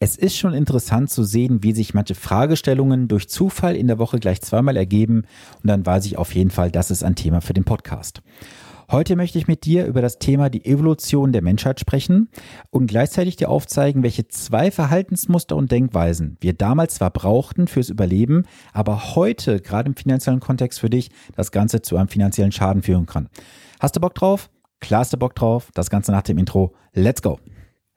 Es ist schon interessant zu sehen, wie sich manche Fragestellungen durch Zufall in der Woche gleich zweimal ergeben und dann weiß ich auf jeden Fall, das ist ein Thema für den Podcast. Heute möchte ich mit dir über das Thema die Evolution der Menschheit sprechen und gleichzeitig dir aufzeigen, welche zwei Verhaltensmuster und Denkweisen wir damals zwar brauchten fürs Überleben, aber heute, gerade im finanziellen Kontext für dich, das Ganze zu einem finanziellen Schaden führen kann. Hast du Bock drauf? Klar hast du Bock drauf. Das Ganze nach dem Intro. Let's go!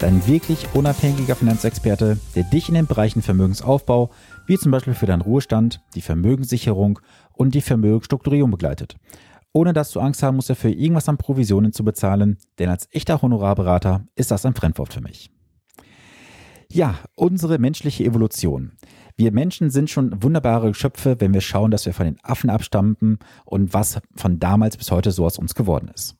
dein wirklich unabhängiger Finanzexperte, der dich in den Bereichen Vermögensaufbau, wie zum Beispiel für deinen Ruhestand, die Vermögenssicherung und die Vermögensstrukturierung begleitet. Ohne dass du Angst haben musst, dafür irgendwas an Provisionen zu bezahlen, denn als echter Honorarberater ist das ein Fremdwort für mich. Ja, unsere menschliche Evolution. Wir Menschen sind schon wunderbare Geschöpfe, wenn wir schauen, dass wir von den Affen abstammen und was von damals bis heute so aus uns geworden ist.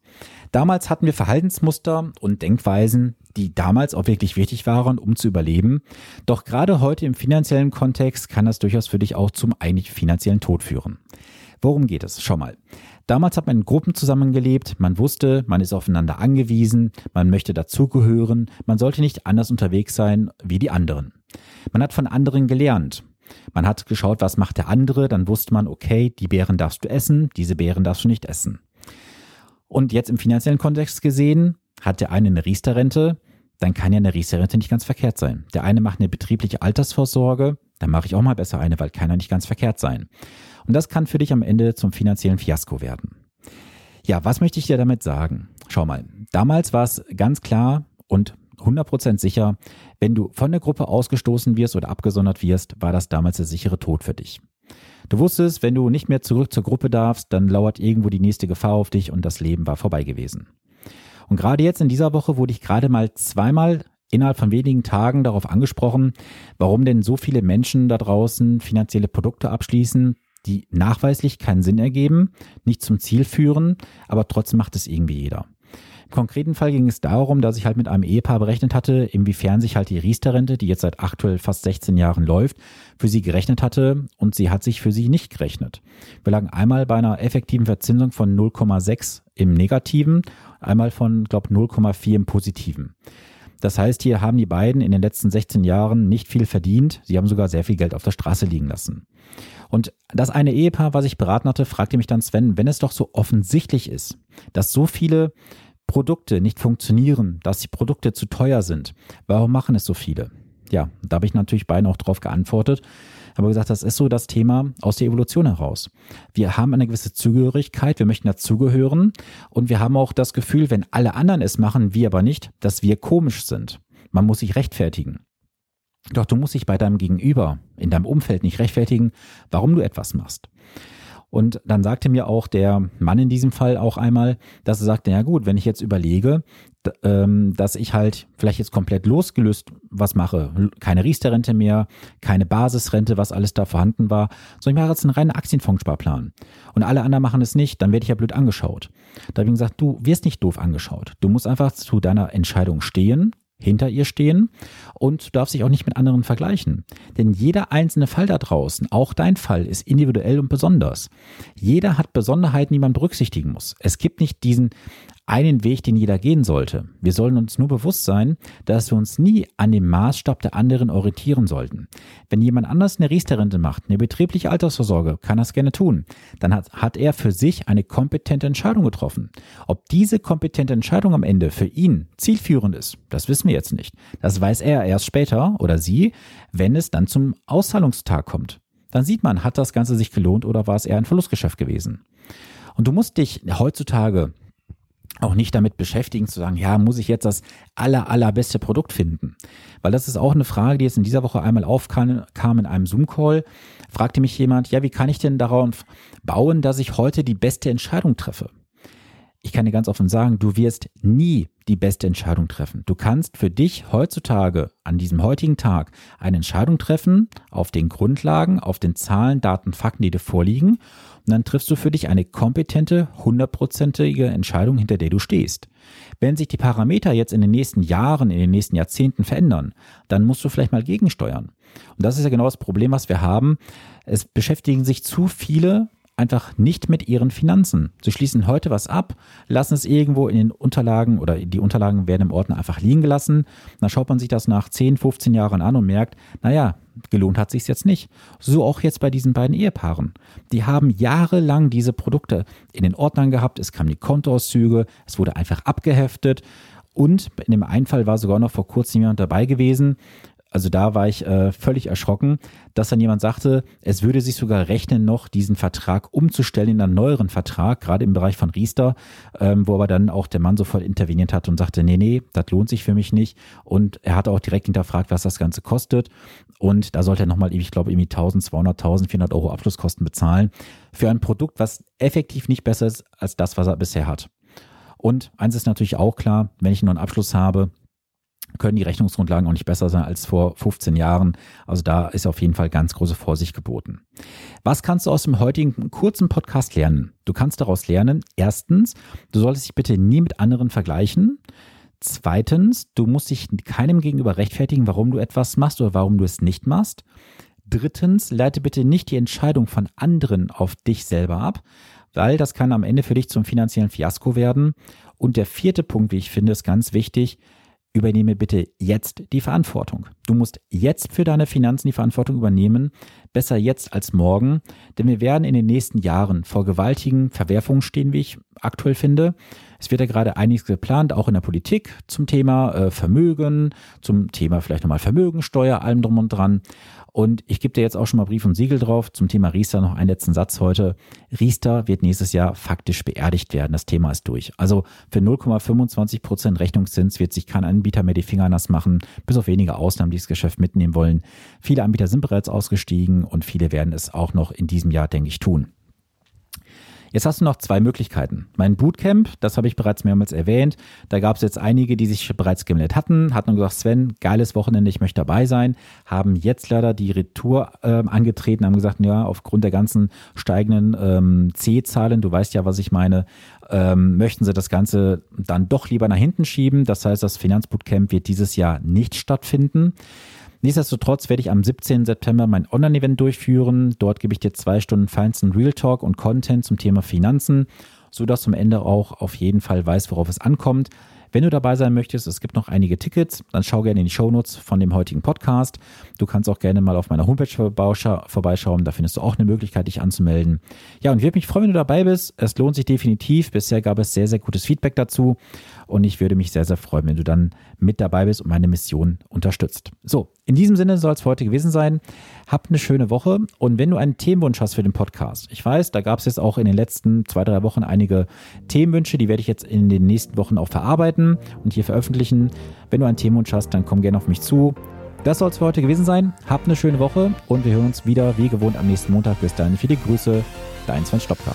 Damals hatten wir Verhaltensmuster und Denkweisen, die damals auch wirklich wichtig waren, um zu überleben. Doch gerade heute im finanziellen Kontext kann das durchaus für dich auch zum eigentlich finanziellen Tod führen. Worum geht es? Schau mal. Damals hat man in Gruppen zusammengelebt, man wusste, man ist aufeinander angewiesen, man möchte dazugehören, man sollte nicht anders unterwegs sein wie die anderen. Man hat von anderen gelernt. Man hat geschaut, was macht der andere, dann wusste man, okay, die Beeren darfst du essen, diese Beeren darfst du nicht essen. Und jetzt im finanziellen Kontext gesehen, hat der eine eine Riester-Rente, dann kann ja eine Riester-Rente nicht ganz verkehrt sein. Der eine macht eine betriebliche Altersvorsorge, dann mache ich auch mal besser eine, weil kann ja nicht ganz verkehrt sein. Und das kann für dich am Ende zum finanziellen Fiasko werden. Ja, was möchte ich dir damit sagen? Schau mal, damals war es ganz klar und 100% sicher, wenn du von der Gruppe ausgestoßen wirst oder abgesondert wirst, war das damals der sichere Tod für dich. Du wusstest, wenn du nicht mehr zurück zur Gruppe darfst, dann lauert irgendwo die nächste Gefahr auf dich und das Leben war vorbei gewesen. Und gerade jetzt in dieser Woche wurde ich gerade mal zweimal innerhalb von wenigen Tagen darauf angesprochen, warum denn so viele Menschen da draußen finanzielle Produkte abschließen, die nachweislich keinen Sinn ergeben, nicht zum Ziel führen, aber trotzdem macht es irgendwie jeder. Im konkreten Fall ging es darum, dass ich halt mit einem Ehepaar berechnet hatte, inwiefern sich halt die Riester-Rente, die jetzt seit aktuell fast 16 Jahren läuft, für sie gerechnet hatte und sie hat sich für sie nicht gerechnet. Wir lagen einmal bei einer effektiven Verzinsung von 0,6 im Negativen, einmal von, glaube 0,4 im Positiven. Das heißt, hier haben die beiden in den letzten 16 Jahren nicht viel verdient. Sie haben sogar sehr viel Geld auf der Straße liegen lassen. Und das eine Ehepaar, was ich beraten hatte, fragte mich dann Sven, wenn es doch so offensichtlich ist, dass so viele Produkte nicht funktionieren, dass die Produkte zu teuer sind. Warum machen es so viele? Ja, da habe ich natürlich beiden auch drauf geantwortet. Aber gesagt, das ist so das Thema aus der Evolution heraus. Wir haben eine gewisse Zugehörigkeit, wir möchten dazugehören und wir haben auch das Gefühl, wenn alle anderen es machen, wir aber nicht, dass wir komisch sind. Man muss sich rechtfertigen. Doch du musst dich bei deinem Gegenüber, in deinem Umfeld nicht rechtfertigen, warum du etwas machst. Und dann sagte mir auch der Mann in diesem Fall auch einmal, dass er sagte, ja gut, wenn ich jetzt überlege, ähm, dass ich halt vielleicht jetzt komplett losgelöst was mache, keine Riester-Rente mehr, keine Basisrente, was alles da vorhanden war, sondern ich mache jetzt einen reinen Aktienfondssparplan. Und alle anderen machen es nicht, dann werde ich ja blöd angeschaut. Da habe ich gesagt, du wirst nicht doof angeschaut. Du musst einfach zu deiner Entscheidung stehen hinter ihr stehen und darf sich auch nicht mit anderen vergleichen. Denn jeder einzelne Fall da draußen, auch dein Fall, ist individuell und besonders. Jeder hat Besonderheiten, die man berücksichtigen muss. Es gibt nicht diesen einen Weg, den jeder gehen sollte. Wir sollen uns nur bewusst sein, dass wir uns nie an dem Maßstab der anderen orientieren sollten. Wenn jemand anders eine Riester-Rente macht, eine betriebliche Altersvorsorge, kann es gerne tun. Dann hat, hat er für sich eine kompetente Entscheidung getroffen. Ob diese kompetente Entscheidung am Ende für ihn zielführend ist, das wissen wir jetzt nicht. Das weiß er erst später oder sie, wenn es dann zum Auszahlungstag kommt. Dann sieht man, hat das Ganze sich gelohnt oder war es eher ein Verlustgeschäft gewesen. Und du musst dich heutzutage auch nicht damit beschäftigen zu sagen, ja, muss ich jetzt das aller, allerbeste Produkt finden? Weil das ist auch eine Frage, die jetzt in dieser Woche einmal aufkam kam in einem Zoom-Call. Fragte mich jemand, ja, wie kann ich denn darauf bauen, dass ich heute die beste Entscheidung treffe? Ich kann dir ganz offen sagen, du wirst nie die beste Entscheidung treffen. Du kannst für dich heutzutage, an diesem heutigen Tag, eine Entscheidung treffen auf den Grundlagen, auf den Zahlen, Daten, Fakten, die dir vorliegen. Und dann triffst du für dich eine kompetente, hundertprozentige Entscheidung, hinter der du stehst. Wenn sich die Parameter jetzt in den nächsten Jahren, in den nächsten Jahrzehnten verändern, dann musst du vielleicht mal gegensteuern. Und das ist ja genau das Problem, was wir haben. Es beschäftigen sich zu viele einfach nicht mit ihren Finanzen. Sie schließen heute was ab, lassen es irgendwo in den Unterlagen oder die Unterlagen werden im Ordner einfach liegen gelassen. Dann schaut man sich das nach 10, 15 Jahren an und merkt, naja, gelohnt hat sich jetzt nicht. So auch jetzt bei diesen beiden Ehepaaren. Die haben jahrelang diese Produkte in den Ordnern gehabt, es kamen die Kontoauszüge, es wurde einfach abgeheftet und in dem einen Fall war sogar noch vor kurzem jemand dabei gewesen, also da war ich äh, völlig erschrocken, dass dann jemand sagte, es würde sich sogar rechnen, noch diesen Vertrag umzustellen in einen neueren Vertrag, gerade im Bereich von Riester, ähm, wo aber dann auch der Mann sofort interveniert hat und sagte, nee, nee, das lohnt sich für mich nicht. Und er hatte auch direkt hinterfragt, was das Ganze kostet. Und da sollte er nochmal, ich glaube, irgendwie 1200, 1400 Euro Abschlusskosten bezahlen für ein Produkt, was effektiv nicht besser ist als das, was er bisher hat. Und eins ist natürlich auch klar, wenn ich nur einen Abschluss habe, können die Rechnungsgrundlagen auch nicht besser sein als vor 15 Jahren. Also da ist auf jeden Fall ganz große Vorsicht geboten. Was kannst du aus dem heutigen kurzen Podcast lernen? Du kannst daraus lernen, erstens, du solltest dich bitte nie mit anderen vergleichen. Zweitens, du musst dich keinem gegenüber rechtfertigen, warum du etwas machst oder warum du es nicht machst. Drittens, leite bitte nicht die Entscheidung von anderen auf dich selber ab, weil das kann am Ende für dich zum finanziellen Fiasko werden. Und der vierte Punkt, wie ich finde, ist ganz wichtig, übernehme bitte jetzt die Verantwortung. Du musst jetzt für deine Finanzen die Verantwortung übernehmen, besser jetzt als morgen, denn wir werden in den nächsten Jahren vor gewaltigen Verwerfungen stehen, wie ich aktuell finde. Es wird ja gerade einiges geplant, auch in der Politik zum Thema äh, Vermögen, zum Thema vielleicht nochmal Vermögensteuer, allem drum und dran. Und ich gebe dir jetzt auch schon mal Brief und Siegel drauf. Zum Thema Riester noch einen letzten Satz heute. Riester wird nächstes Jahr faktisch beerdigt werden. Das Thema ist durch. Also für 0,25 Prozent Rechnungszins wird sich kein Anbieter mehr die Finger nass machen, bis auf wenige Ausnahmen, die das Geschäft mitnehmen wollen. Viele Anbieter sind bereits ausgestiegen und viele werden es auch noch in diesem Jahr, denke ich, tun. Jetzt hast du noch zwei Möglichkeiten. Mein Bootcamp, das habe ich bereits mehrmals erwähnt. Da gab es jetzt einige, die sich bereits gemeldet hatten, hatten gesagt, Sven, geiles Wochenende, ich möchte dabei sein, haben jetzt leider die Retour äh, angetreten, haben gesagt, ja, aufgrund der ganzen steigenden ähm, C-Zahlen, du weißt ja, was ich meine, ähm, möchten sie das Ganze dann doch lieber nach hinten schieben. Das heißt, das Finanzbootcamp wird dieses Jahr nicht stattfinden. Nichtsdestotrotz werde ich am 17. September mein Online-Event durchführen. Dort gebe ich dir zwei Stunden feinsten Real Talk und Content zum Thema Finanzen, sodass du am Ende auch auf jeden Fall weißt, worauf es ankommt. Wenn du dabei sein möchtest, es gibt noch einige Tickets, dann schau gerne in die Shownotes von dem heutigen Podcast. Du kannst auch gerne mal auf meiner Homepage vorbeischauen, da findest du auch eine Möglichkeit, dich anzumelden. Ja, und ich würde mich freuen, wenn du dabei bist. Es lohnt sich definitiv. Bisher gab es sehr, sehr gutes Feedback dazu und ich würde mich sehr, sehr freuen, wenn du dann mit dabei bist und meine Mission unterstützt. So, in diesem Sinne soll es für heute gewesen sein. Hab eine schöne Woche und wenn du einen Themenwunsch hast für den Podcast, ich weiß, da gab es jetzt auch in den letzten zwei, drei Wochen einige Themenwünsche, die werde ich jetzt in den nächsten Wochen auch verarbeiten und hier veröffentlichen. Wenn du einen Themenwunsch hast, dann komm gerne auf mich zu. Das soll es für heute gewesen sein. Hab eine schöne Woche und wir hören uns wieder wie gewohnt am nächsten Montag. Bis dahin viele Grüße, dein Sven Stopka.